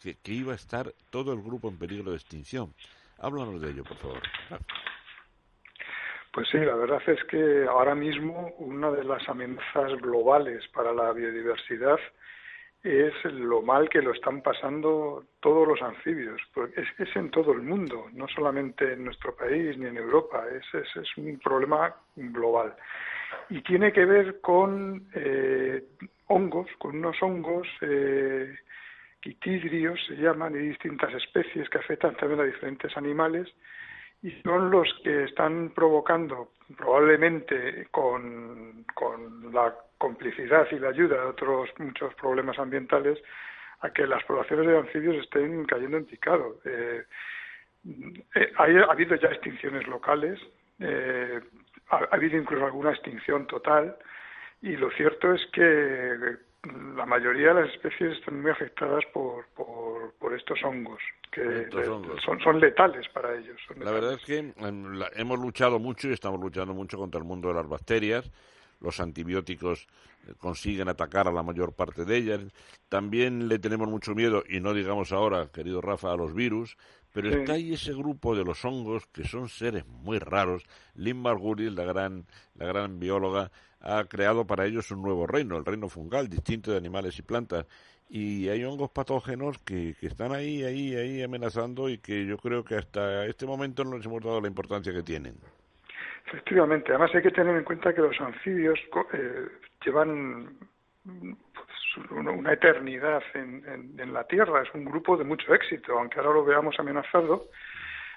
que, que iba a estar todo el grupo en peligro de extinción? Háblanos de ello, por favor. Pues sí, la verdad es que ahora mismo una de las amenazas globales para la biodiversidad es lo mal que lo están pasando todos los anfibios, porque es, en todo el mundo, no solamente en nuestro país ni en Europa, es, es, un problema global. Y tiene que ver con eh, hongos, con unos hongos eh, quitidrios, se llaman, y distintas especies que afectan también a diferentes animales, y son los que están provocando, probablemente con, con la complicidad y la ayuda de otros muchos problemas ambientales, a que las poblaciones de anfibios estén cayendo en picado. Eh, eh ha, habido ya extinciones locales, eh, ha, habido incluso alguna extinción total, y lo cierto es que la mayoría de las especies están muy afectadas por, por, estos hongos, que Son, son letales para ellos. La verdad es que hemos luchado mucho y estamos luchando mucho contra el mundo de las bacterias. Los antibióticos eh, consiguen atacar a la mayor parte de ellas. También le tenemos mucho miedo, y no digamos ahora, querido Rafa, a los virus, pero está ahí ese grupo de los hongos que son seres muy raros. Lynn Margulis, la gran, la gran bióloga, ha creado para ellos un nuevo reino, el reino fungal, distinto de animales y plantas. Y hay hongos patógenos que, que están ahí, ahí, ahí amenazando y que yo creo que hasta este momento no les hemos dado la importancia que tienen. Efectivamente, además hay que tener en cuenta que los anfibios eh, llevan pues, una eternidad en, en, la Tierra, es un grupo de mucho éxito, aunque ahora lo veamos amenazado,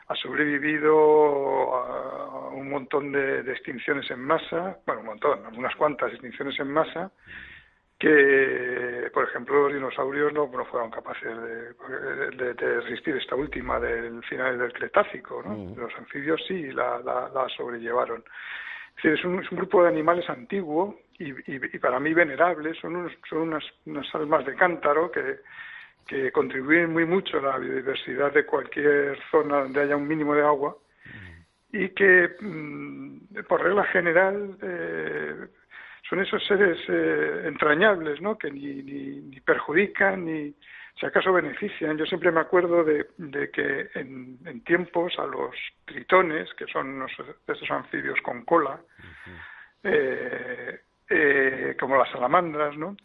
ha sobrevivido a un montón de, extinciones en masa, bueno, un montón, unas cuantas extinciones en masa, que, por ejemplo, los dinosaurios no, fueron capaces de, resistir esta última del final del Cretácico, ¿no? Los anfibios sí la, la, sobrellevaron. Es decir, es un, grupo de animales antiguo y, y, para mí venerable, son, unos, son unas, unas almas de cántaro que, que contribuyen muy mucho a la biodiversidad de cualquier zona donde haya un mínimo de agua y que, mm, por regla general, eh, son esos seres eh, entrañables, ¿no? Que ni, ni, perjudican ni, si acaso, benefician. Yo siempre me acuerdo de, de que en, en, tiempos a los tritones, que son unos, esos anfibios con cola, eh, eh, como las salamandras, ¿no?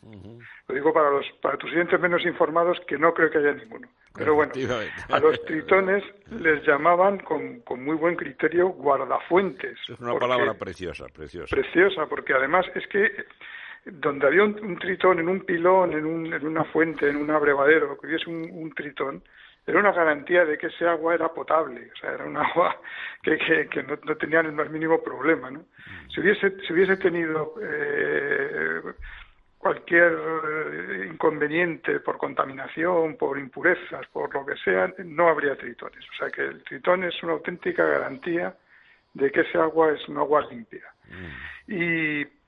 Lo digo para los para tus clientes menos informados que no creo que haya ninguno. Pero bueno, a los *laughs* tritones les llamaban con, con muy buen criterio guardafuentes. Es una palabra preciosa, preciosa. Preciosa, porque además es que donde había un, tritón en un pilón, en, un, en una fuente, en un abrevadero, que hubiese un tritón, era una garantía de que ese agua era potable, o sea, era un *laughs* agua que, que, no, no, tenía el más mínimo problema, ¿no? Si hubiese, si hubiese tenido eh, cualquier eh, inconveniente por contaminación, por impurezas, por lo que sea, no habría tritones. O sea que el tritón es una auténtica garantía de que ese agua es un agua limpia. Mm. Y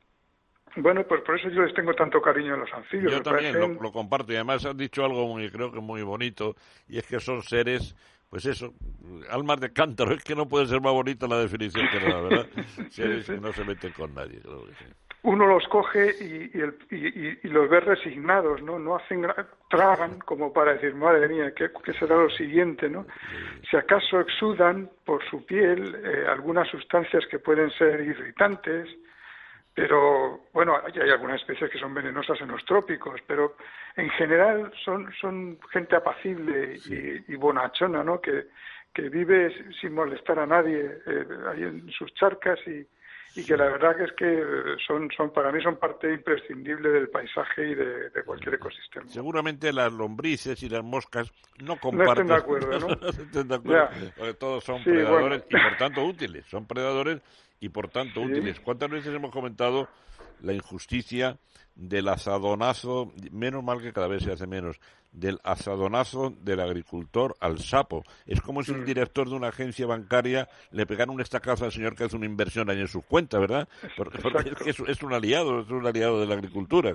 bueno, pues por eso yo les tengo tanto cariño a los anfibios. Yo también lo, comparto y además has dicho algo muy, creo que muy bonito y es que son seres, pues eso, almas de cántaro, es que no puede ser más bonita la definición que nada, ¿verdad? *laughs* seres que no se meten con nadie, Uno los coge y, y, los ve resignados, ¿no? No hacen, tragan como para decir, madre mía, ¿qué, será lo siguiente, no? Si acaso exudan por su piel eh, algunas sustancias que pueden ser irritantes, pero bueno, hay, hay, algunas especies que son venenosas en los trópicos, pero en general son, son gente apacible y, bonachona, ¿no? Que, que vive sin molestar a nadie eh, ahí en sus charcas y, y que la verdad que es que son, son para mí son parte imprescindible del paisaje y de, cualquier ecosistema. Seguramente las lombrices y las moscas no comparten. *laughs* No estén de acuerdo, ¿no? no estén de acuerdo, porque todos son predadores y por tanto útiles, son predadores y por tanto útiles. ¿Cuántas veces hemos comentado la injusticia del asadonazo, menos mal que cada vez se hace menos, del asadonazo del agricultor al sapo. Es como si un mm. director de una agencia bancaria le pegara un estacazo al señor que hace una inversión ahí en sus cuentas, ¿verdad? Porque, es, un aliado, es un aliado de la agricultura.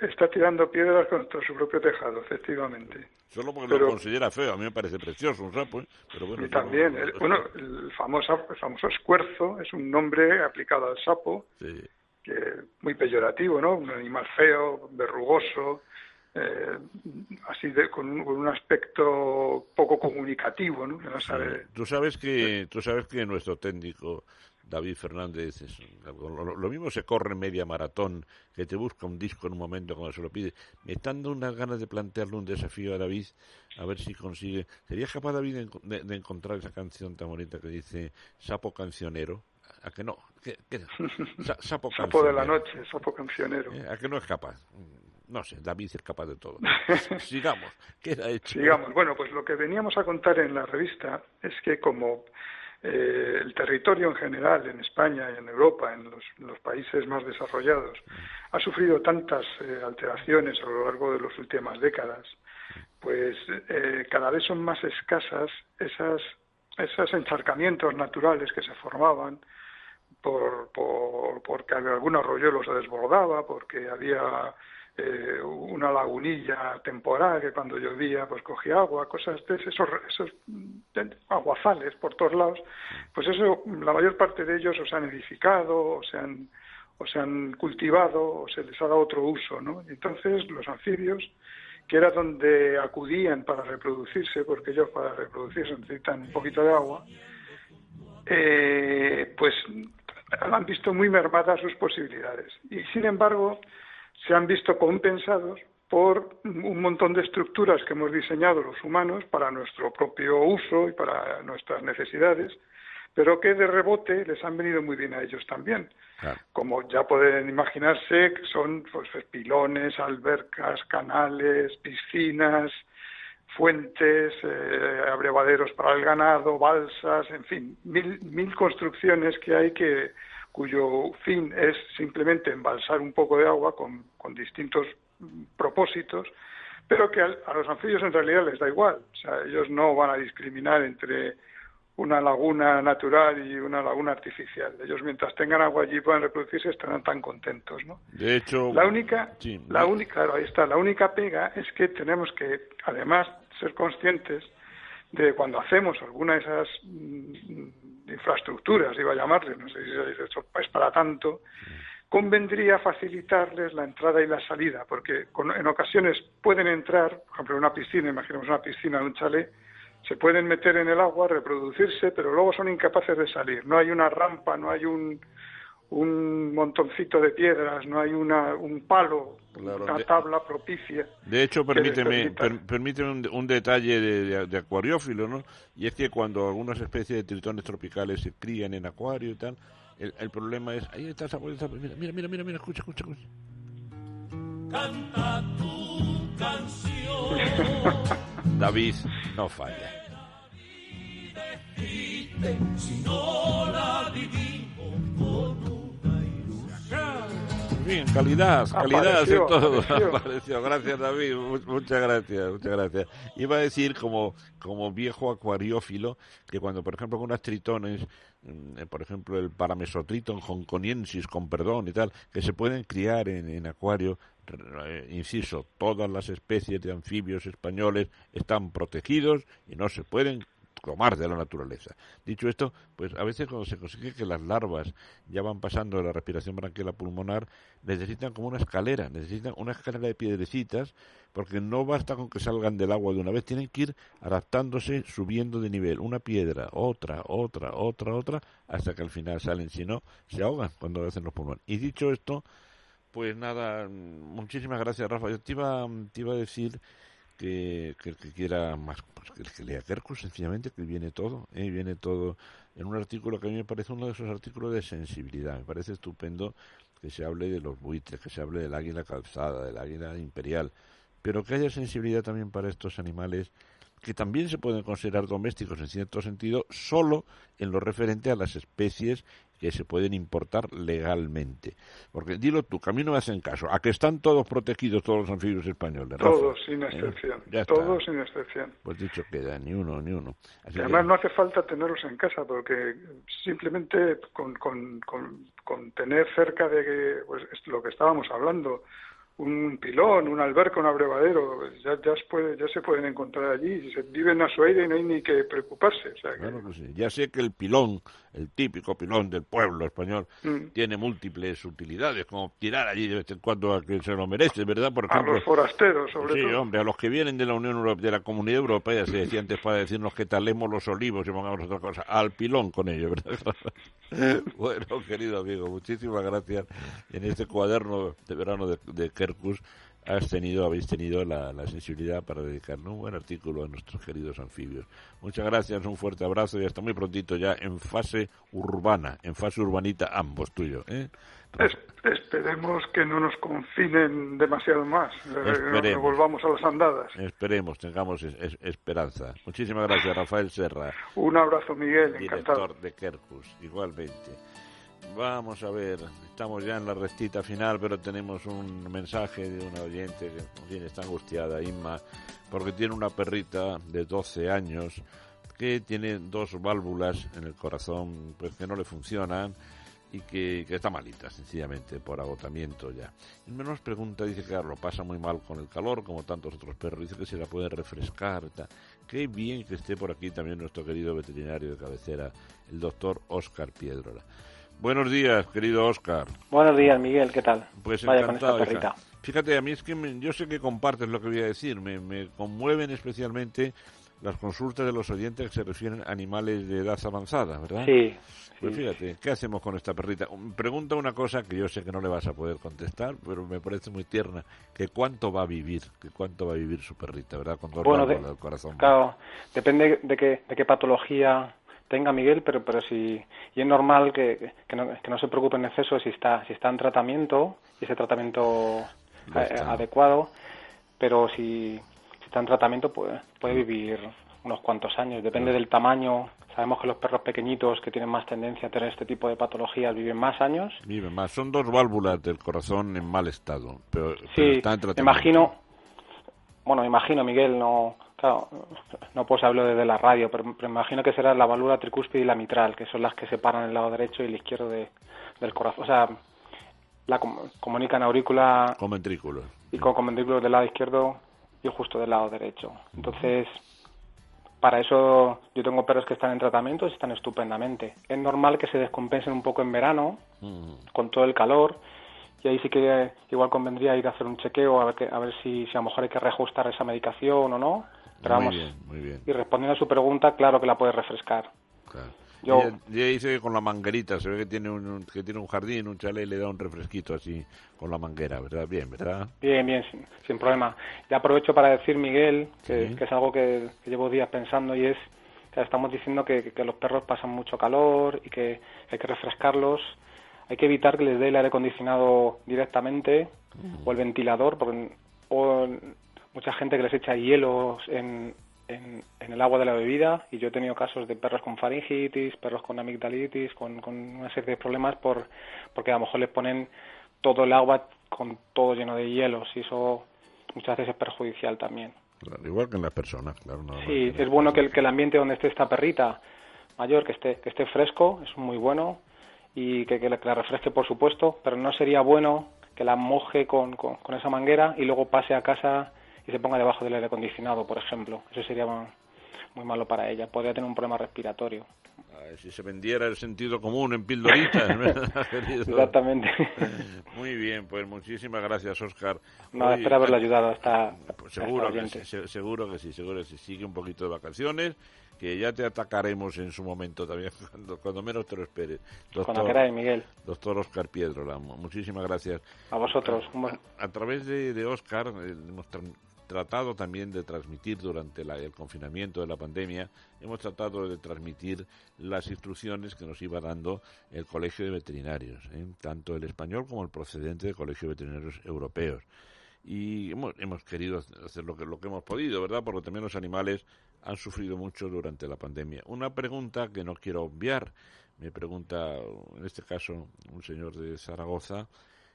Está tirando piedras contra su propio tejado, efectivamente. Solo porque lo considera feo, a mí me parece precioso un sapo, ¿eh? pero bueno. Y también, el, bueno, el famoso, el famoso escuerzo es un nombre aplicado al sapo. Sí que muy peyorativo, ¿no? Un animal feo, verrugoso, eh, así de, con, un, aspecto poco comunicativo, ¿no? Tú sabes que tú sabes que nuestro técnico David Fernández lo, mismo se corre media maratón que te busca un disco en un momento cuando se lo pide. Me están dando unas ganas de plantearle un desafío a David a ver si consigue. ¿Sería capaz David de, encontrar esa canción tan bonita que dice Sapo cancionero? ¿A que no? sapo, *laughs* sapo de la noche, sapo cancionero. Eh, ¿A que no es capaz? No sé, David es capaz de todo. *laughs* Sigamos, queda hecho. Sigamos. Bueno, pues lo que veníamos a contar en la revista es que como eh, el territorio en general, en España y en Europa, en los, países más desarrollados, ha sufrido tantas eh, alteraciones a lo largo de las últimas décadas, pues eh, cada vez son más escasas esas, esos encharcamientos naturales que se formaban por, por, porque algún arroyuelo se desbordaba, porque había eh, una lagunilla temporal que cuando llovía pues cogía agua, cosas de esos, esos aguazales por todos lados, pues eso la mayor parte de ellos o se han edificado o se han, o se han cultivado o se les ha dado otro uso, ¿no? Entonces los anfibios, que era donde acudían para reproducirse, porque ellos para reproducirse necesitan un poquito de agua, eh, pues han visto muy mermadas sus posibilidades. Y sin embargo, se han visto compensados por un montón de estructuras que hemos diseñado los humanos para nuestro propio uso y para nuestras necesidades, pero que de rebote les han venido muy bien a ellos también. Como ya pueden imaginarse, son pues, pilones, albercas, canales, piscinas, fuentes, eh, abrevaderos para el ganado, balsas, en fin, mil, mil construcciones que hay que cuyo fin es simplemente embalsar un poco de agua con, distintos propósitos, pero que a, los anfibios en realidad les da igual. O sea, ellos no van a discriminar entre una laguna natural y una laguna artificial. Ellos mientras tengan agua allí puedan reproducirse estarán tan contentos, ¿no? De hecho, la única, la única, claro, ahí está. La única pega es que tenemos que, además, ser conscientes de cuando hacemos alguna de esas mm, infraestructuras, iba a llamarle, no sé si es para tanto, convendría facilitarles la entrada y la salida, porque en ocasiones pueden entrar, por ejemplo, en una piscina, imaginemos una piscina de un chalet, se pueden meter en el agua, reproducirse, pero luego son incapaces de salir. No hay una rampa, no hay un, un montoncito de piedras, no hay una, un palo, una tabla propicia. De hecho, permíteme, un, detalle de, acuariófilo, ¿no? Y es que cuando algunas especies de tritones tropicales se crían en acuario y tal, el, problema es, ahí está esa mira, mira, mira, mira, escucha, escucha, escucha. Canta tu canción. *laughs* David, no falla. Bien, calidad, calidad en todo. *laughs* Apareció. Gracias, David. Muchas gracias, muchas gracias. Iba a decir, como, como viejo acuariófilo, que cuando, por ejemplo, con unas tritones, mm, eh, por ejemplo, el paramesotriton hongkoniensis, con perdón y tal, que se pueden criar en, en acuario, eh, inciso, todas las especies de anfibios españoles están protegidos y no se pueden tomar de la naturaleza. Dicho esto, pues a veces cuando se consigue que las larvas ya van pasando de la respiración branquial pulmonar, necesitan como una escalera, necesitan una escalera de piedrecitas, porque no basta con que salgan del agua de una vez, tienen que ir adaptándose, subiendo de nivel, una piedra, otra, otra, otra, otra, hasta que al final salen, si no, se ahogan cuando hacen los pulmones. Y dicho esto, pues nada, muchísimas gracias Rafa. Yo te iba, te iba a decir que, el que quiera más, pues que el que lea Kerkus, sencillamente, que viene todo, ¿eh? viene todo en un artículo que a mí me parece uno de esos artículos de sensibilidad. Me parece estupendo que se hable de los buitres, que se hable del águila calzada, del águila imperial, pero que haya sensibilidad también para estos animales que también se pueden considerar domésticos en cierto sentido, solo en lo referente a las especies que se pueden importar legalmente. Porque dilo tú, que a mí no me hacen caso, a que están todos protegidos todos los anfibios españoles. Todos, sin ¿Eh? excepción. todos sin excepción. Pues dicho queda, ni uno, ni uno. además no hace falta tenerlos en casa, porque simplemente con, con, con, tener cerca de pues, lo que estábamos hablando, un pilón, un alberca, un abrevadero, ya, ya, se puede, ya se pueden encontrar allí, se viven a su aire y no hay ni que preocuparse. Ya sé que el pilón el típico pilón del pueblo español, Mm. tiene múltiples utilidades, como tirar allí de vez en cuando a que se lo merece, ¿verdad? Por A ejemplo, los forasteros, sobre sí, todo. hombre, a los que vienen de la Unión Europea, de la Comunidad Europea, se decía antes para decirnos que talemos los olivos y pongamos otra cosa, al pilón con ello, ¿verdad? *laughs* bueno, querido amigo, muchísimas gracias. En este cuaderno de verano de, de Kerkus has tenido, habéis tenido la, la sensibilidad para dedicarnos un buen artículo a nuestros queridos anfibios. Muchas gracias, un fuerte abrazo y hasta muy prontito ya en fase urbana, en fase urbanita ambos tuyos. ¿eh? Es- esperemos que no nos confinen demasiado más, eh, no- no Esperemos. volvamos a las andadas. Esperemos, tengamos es- es- esperanza. Muchísimas gracias, Rafael Serra, Un abrazo, Miguel, encantado. director de Kerkus, igualmente. Vamos a ver, estamos ya en la restita final, pero tenemos un mensaje de una oyente que en está angustiada, Inma, porque tiene una perrita de 12 años que tiene dos válvulas en el corazón pues que no le funcionan y que, que está malita, sencillamente, por agotamiento ya. Y nos pregunta, dice que claro, lo pasa muy mal con el calor, como tantos otros perros, dice que se la puede refrescar. Qué bien que esté por aquí también nuestro querido veterinario de cabecera, el doctor Oscar Piedrola. Buenos días, querido Oscar. Buenos días, Miguel, ¿qué tal? Pues Vaya con esta encantado. perrita. hija. Fíjate, a mí es que me- yo sé que compartes lo que voy a decir. Me, me conmueven especialmente las consultas de los oyentes que se refieren a animales de edad avanzada, ¿verdad? Sí, Pues sí. fíjate, ¿qué hacemos con esta perrita? Pregunta una cosa que yo sé que no le vas a poder contestar, pero me parece muy tierna, que cuánto va a vivir, que cuánto va a vivir su perrita, ¿verdad? Con dos Bueno, de- válvulas del corazón. Claro, depende de qué, de qué patología tenga Miguel, pero pero si y es normal que, que, no, que no se preocupe en exceso si está si está en tratamiento y ese tratamiento eh, adecuado, pero si, si está en tratamiento puede, puede vivir unos cuantos años, depende del tamaño. Sabemos que los perros pequeñitos que tienen más tendencia a tener este tipo de patologías viven más años. Vive más. Son dos válvulas del corazón en mal estado, pero, pero Sí, en tratamiento. imagino, bueno, me imagino, Miguel, no, claro, no puedo hablar desde la radio, pero, me imagino que será la válvula tricúspide y la mitral, que son las que separan el lado derecho y el izquierdo de- del corazón. O sea, la com- comunican aurícula Con ventrículos. y con, con ventrículos del lado izquierdo y justo del lado derecho. Entonces, para eso yo tengo perros que están en tratamiento y están estupendamente. Es normal que se descompensen un poco en verano, con todo el calor y ahí sí que eh, igual convendría ir a hacer un chequeo a ver que, a ver si, si a lo mejor hay que reajustar esa medicación o no pero muy vamos bien, muy bien. y respondiendo a su pregunta claro que la puede refrescar Claro. Yo- Ella, ella dice que con la manguerita, se ve que tiene un, un- que tiene un jardín, un chalet, y le da un refresquito así con la manguera, ¿verdad? Bien, ¿verdad? bien bien sin, sin problema y aprovecho para decir Miguel que, Sí. que es algo que, que llevo días pensando y es que estamos diciendo que, que los perros pasan mucho calor y que hay que refrescarlos hay que evitar que les dé el aire acondicionado directamente o el ventilador, porque o mucha gente que les echa hielos en, en, en el agua de la bebida y yo he tenido casos de perros con faringitis, perros con amigdalitis, con, con una serie de problemas por porque a lo mejor les ponen todo el agua con todo lleno de hielos y eso muchas veces es perjudicial también. Claro, igual que en las personas, claro. No, Sí, es bueno que el, que el ambiente donde esté esta perrita mayor, que esté, que esté fresco, es muy bueno, y que, que la, que la refresque, por supuesto, pero no sería bueno que la moje con, con, con esa manguera y luego pase a casa y se ponga debajo del aire acondicionado, por ejemplo. Eso sería muy malo para ella. Podría tener un problema respiratorio. Ay, si se vendiera el sentido común en pildoritas. *laughs* *laughs* Exactamente. Muy bien, pues muchísimas gracias, Oscar. No, Hoy- espero haberle ayudado a esta, Pues a seguro, esta que sí, seguro que sí, seguro que sí. Sigue un poquito de vacaciones, que ya te atacaremos en su momento también, *laughs* cuando, cuando menos te lo esperes. Cuando queráis, Miguel. Doctor Oscar Piedrola, mu- muchísimas gracias. A vosotros. Buen- A través de, de Oscar eh, hemos tra- tratado también de transmitir durante la- el confinamiento de la pandemia, hemos tratado de transmitir las instrucciones que nos iba dando el Colegio de Veterinarios, ¿eh? tanto el español como el procedente del Colegio de Veterinarios Europeos. Y hemos, hemos querido hacer lo que, lo que hemos podido, ¿verdad? Porque también los animales han sufrido mucho durante la pandemia. Una pregunta que no quiero obviar, me pregunta, en este caso, un señor de Zaragoza,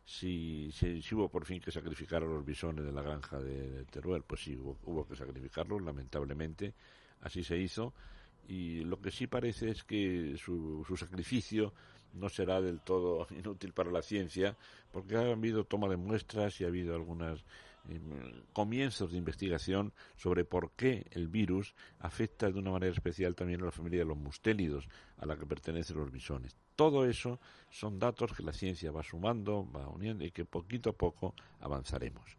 si, si, si hubo por fin que sacrificar a los bisones de la granja de, Teruel. Pues sí, hubo, hubo que sacrificarlos, lamentablemente, así se hizo. Y lo que sí parece es que su, su sacrificio no será del todo *laughs* inútil para la ciencia, porque ha habido toma de muestras y ha habido algunas comienzos de investigación sobre por qué el virus afecta de una manera especial también a la familia de los mustélidos, a la que pertenecen los bisones. Todo eso son datos que la ciencia va sumando, va uniendo y que poquito a poco avanzaremos.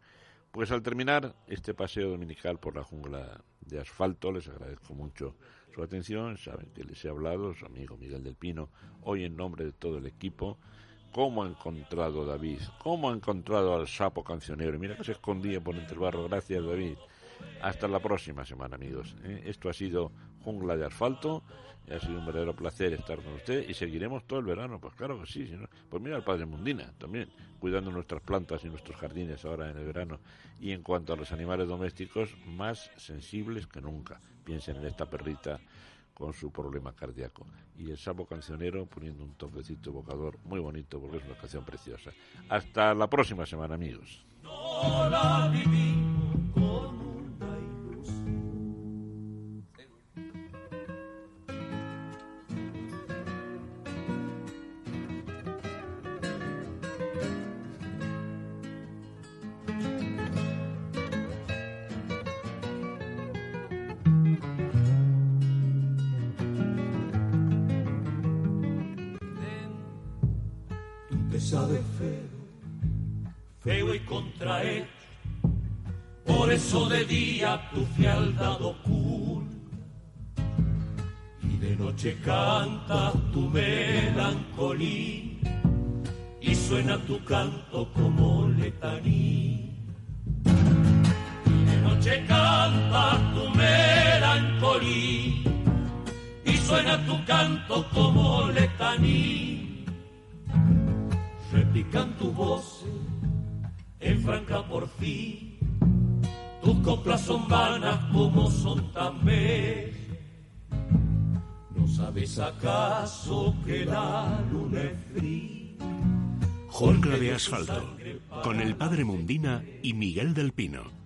Pues al terminar este paseo dominical por la jungla de asfalto, les agradezco mucho su atención. Saben que les he hablado, su amigo Miguel del Pino, hoy en nombre de todo el equipo. ¿Cómo ha encontrado David? ¿Cómo ha encontrado al sapo cancionero? Mira que se escondía por entre el barro. Gracias, David. Hasta la próxima semana, amigos. ¿eh? Esto ha sido Jungla de Asfalto. Ha sido un verdadero placer estar con usted y seguiremos todo el verano. Pues claro que sí. Pues mira al Padre Mundina también, cuidando nuestras plantas y nuestros jardines ahora en el verano. Y en cuanto a los animales domésticos, más sensibles que nunca. Piensen en esta perrita con su problema cardíaco. Y el sapo cancionero poniendo un toquecito evocador muy bonito porque es una canción preciosa. Hasta la próxima semana, amigos. Tu fialdad oculta y de noche canta tu melancolía. Y suena tu canto sabes acaso que la luna es fría? De asfalto, con el padre Mundina y Miguel del Pino.